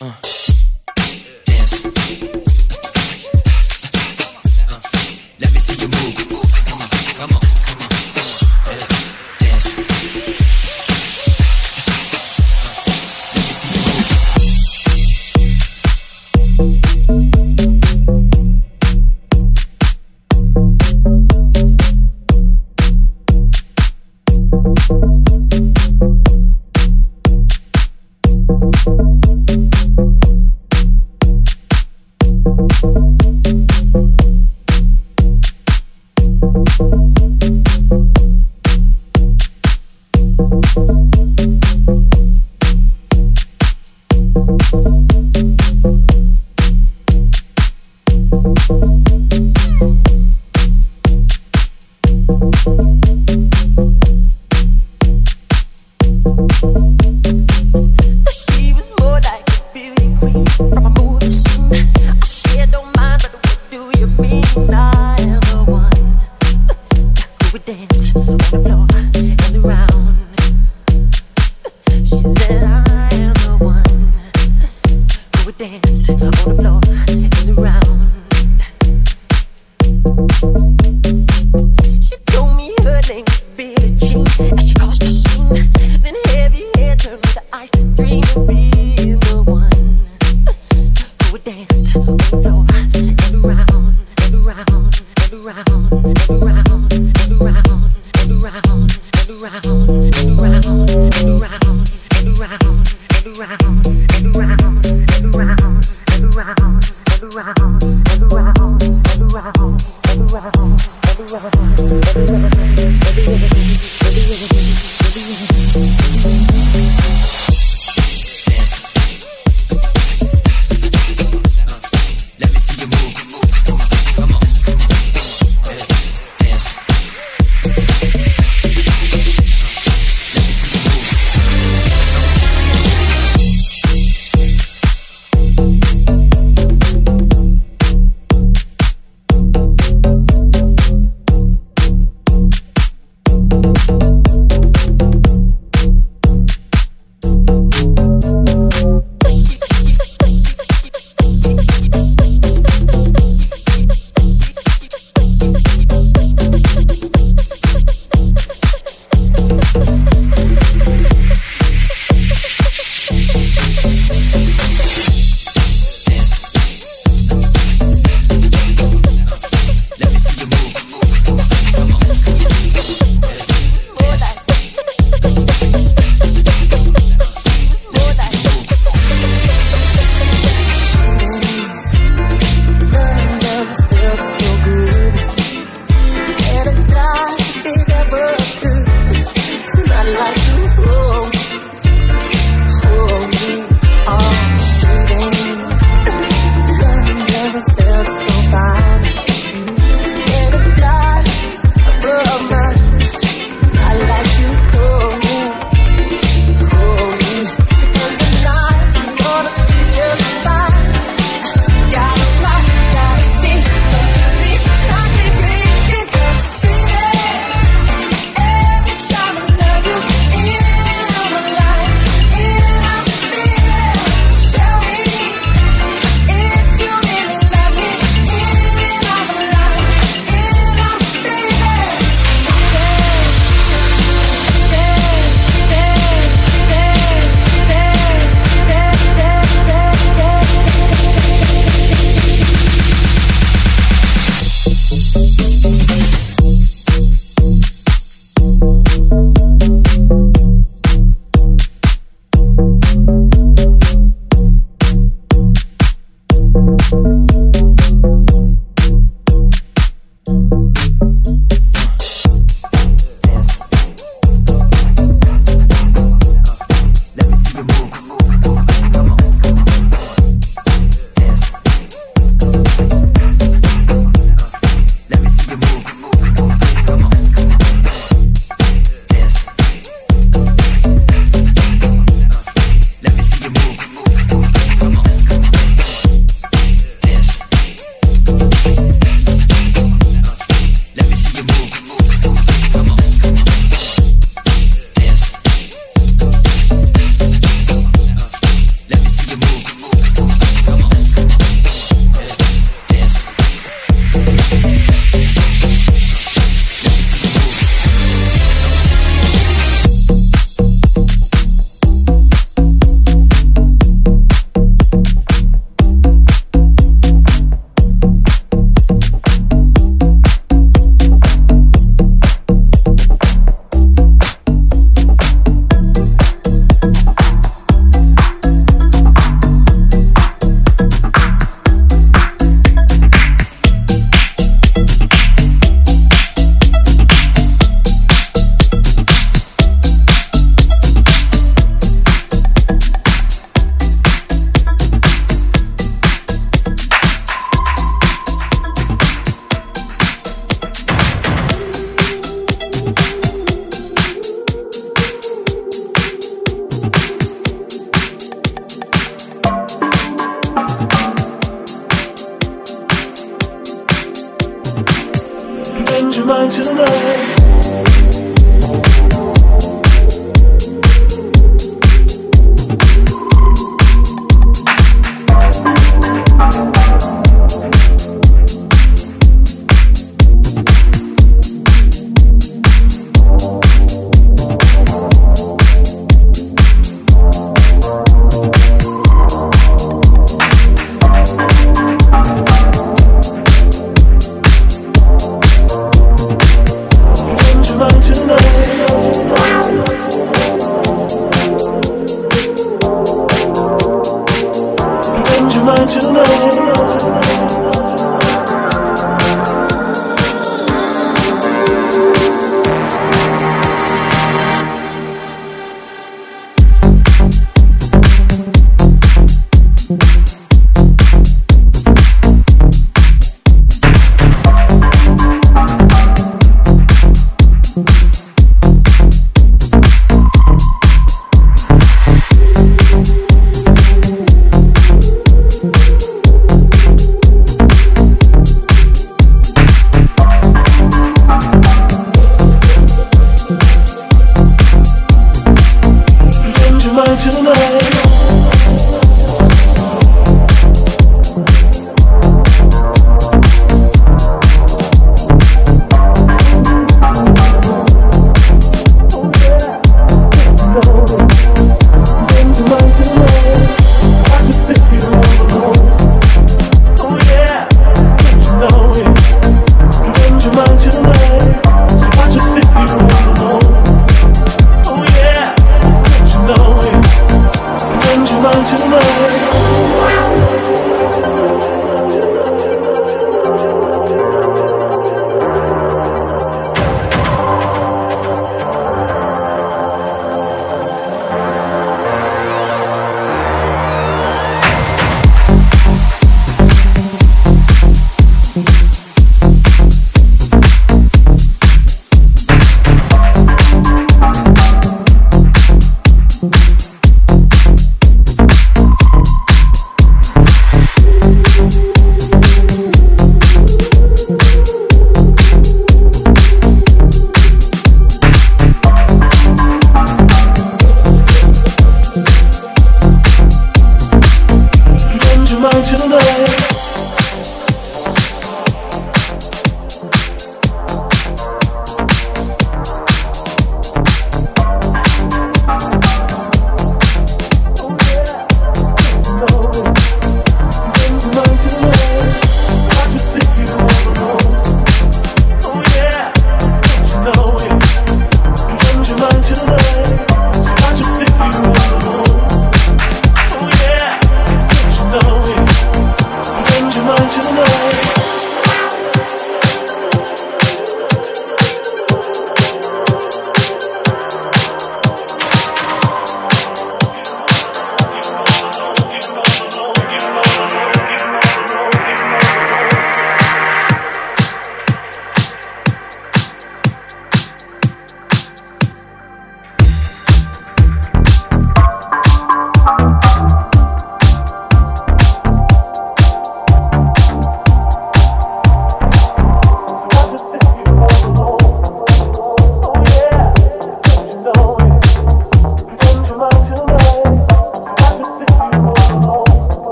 Uh,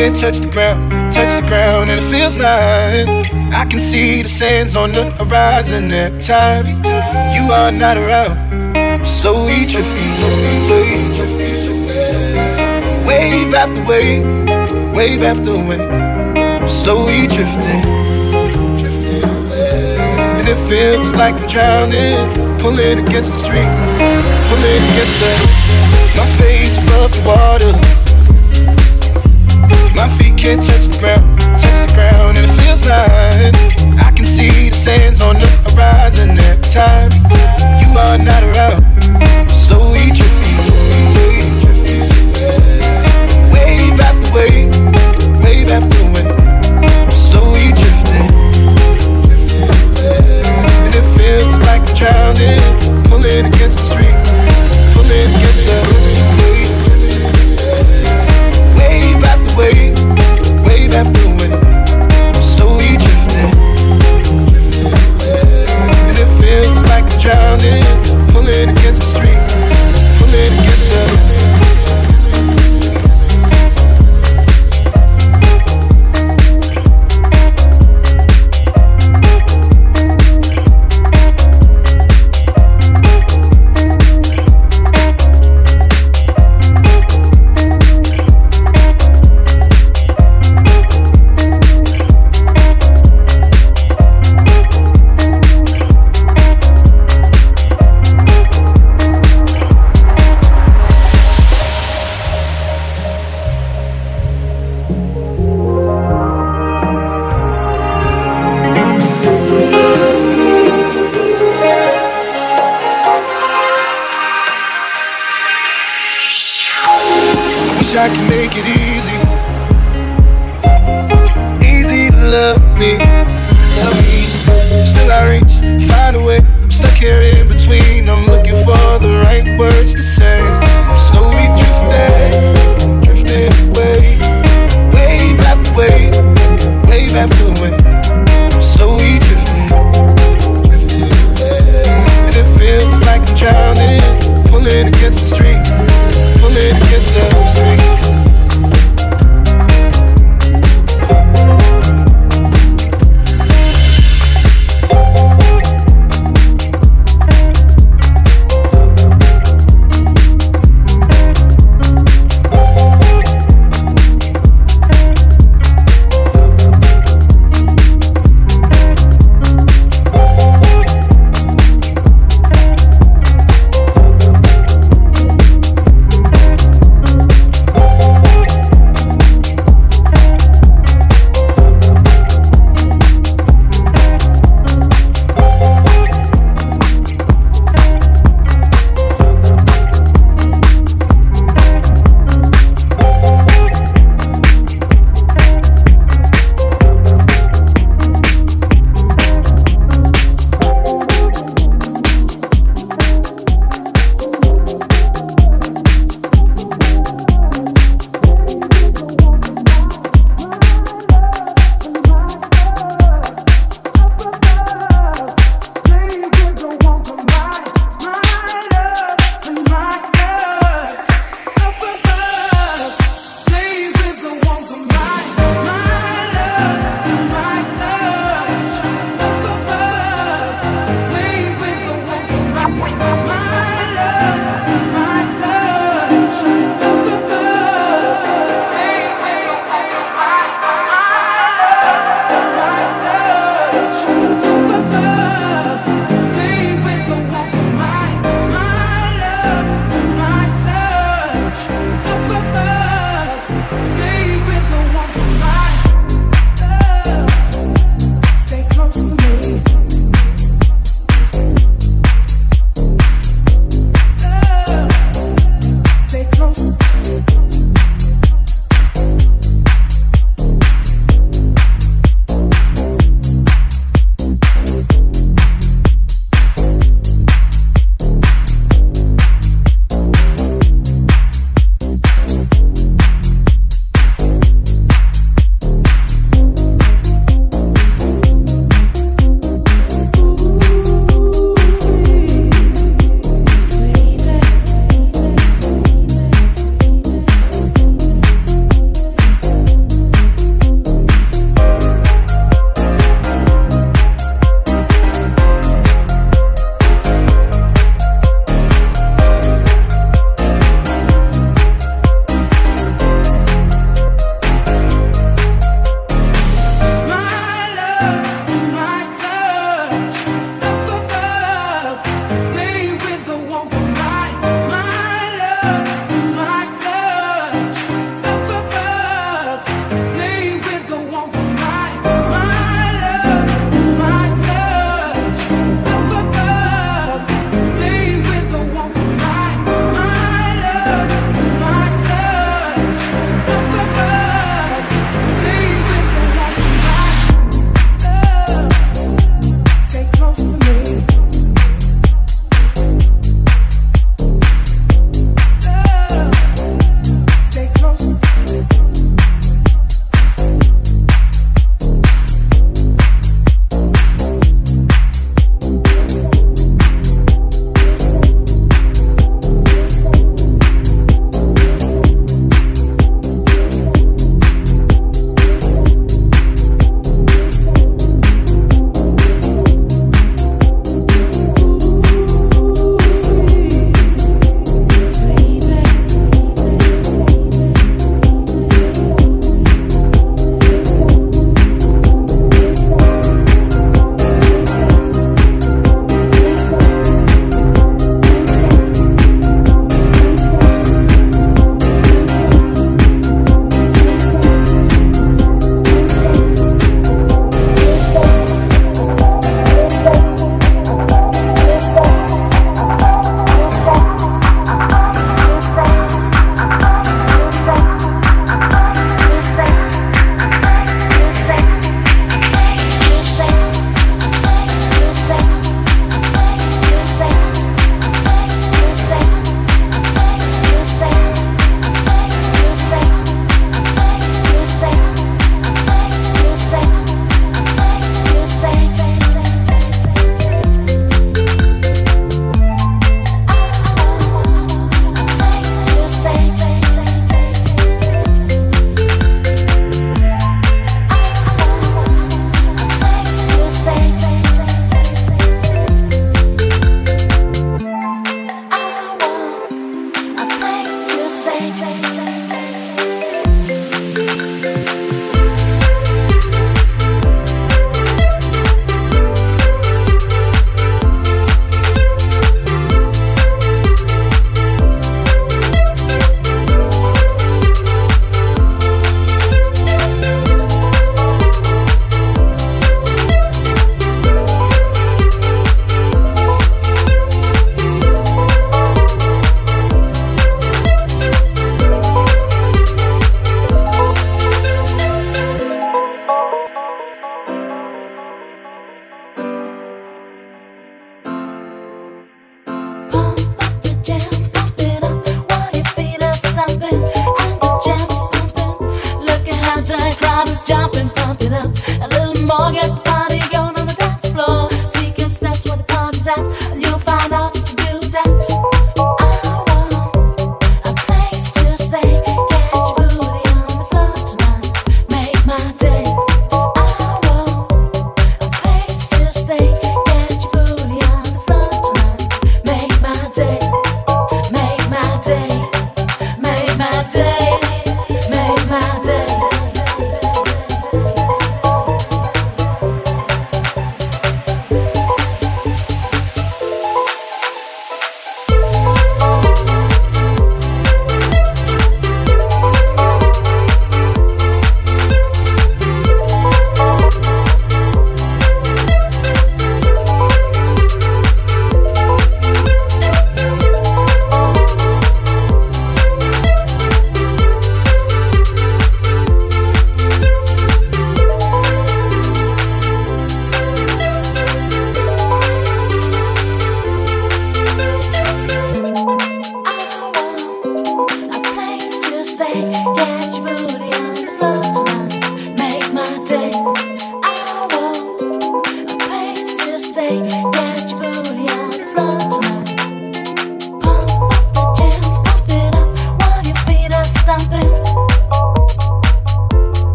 can't touch the ground, touch the ground, and it feels like I can see the sands on the horizon every time you are not around. I'm slowly drifting wave after wave, wave after wave. I'm slowly drifting, and it feels like I'm drowning, pulling against the street, pulling against the my face above the water. Can't touch the ground, touch the ground and it feels like I can see the sands on the horizon every time you are not around. Slowly drifting, wave after wave, wave after wave, slowly drifting, and it feels like I'm drowning,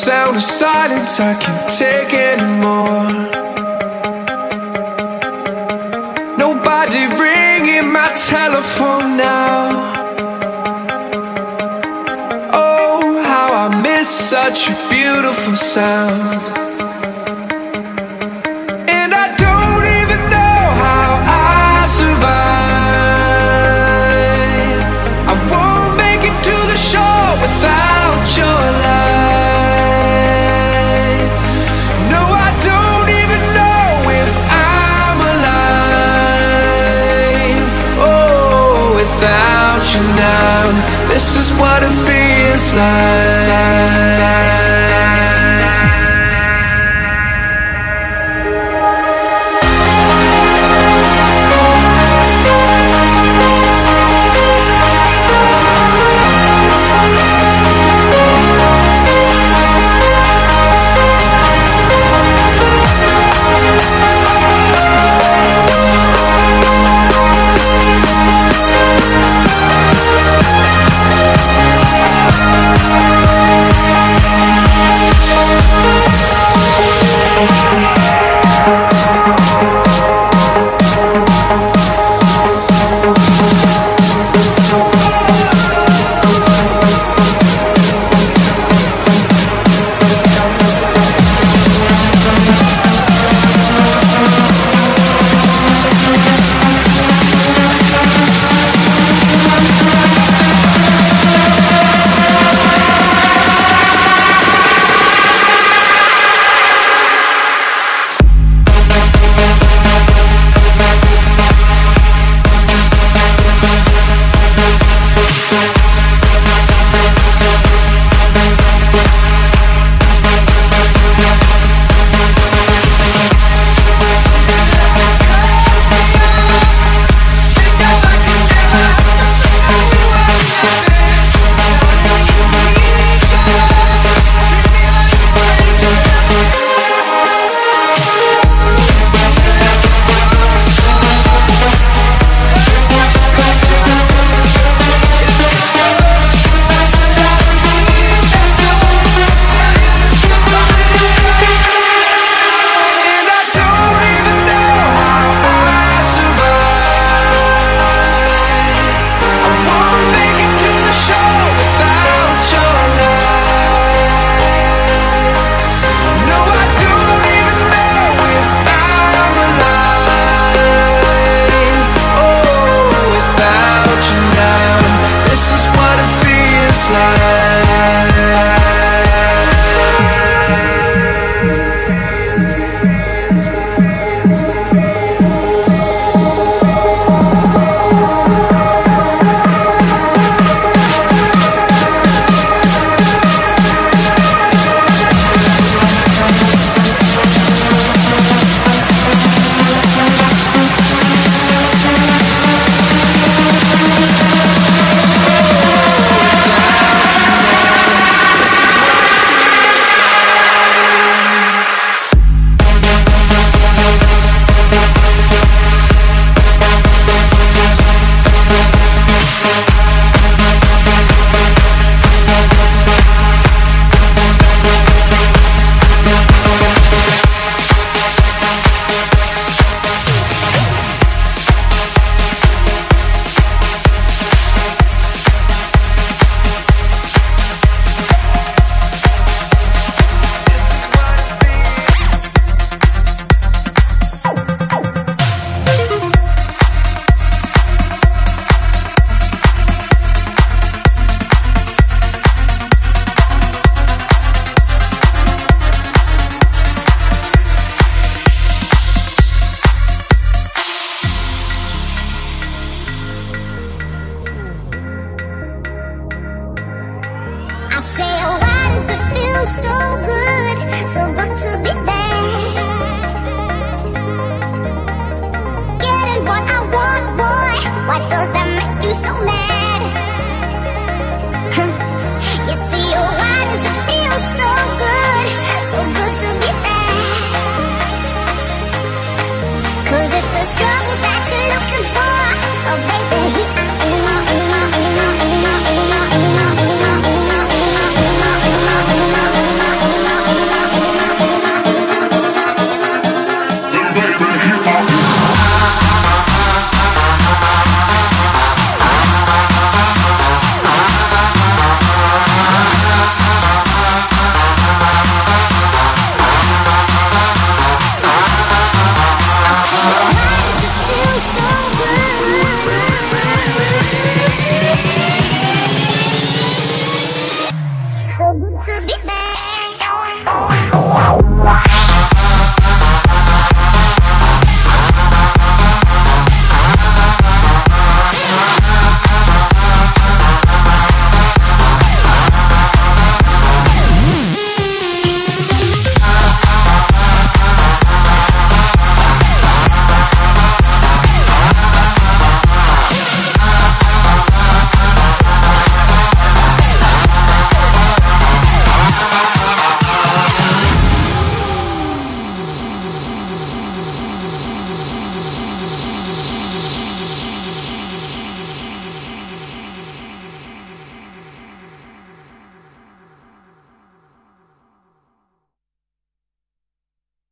sound of silence I can't take anymore. Nobody ringing my telephone now. Oh, how I miss such a beautiful sound. This is what it feels like.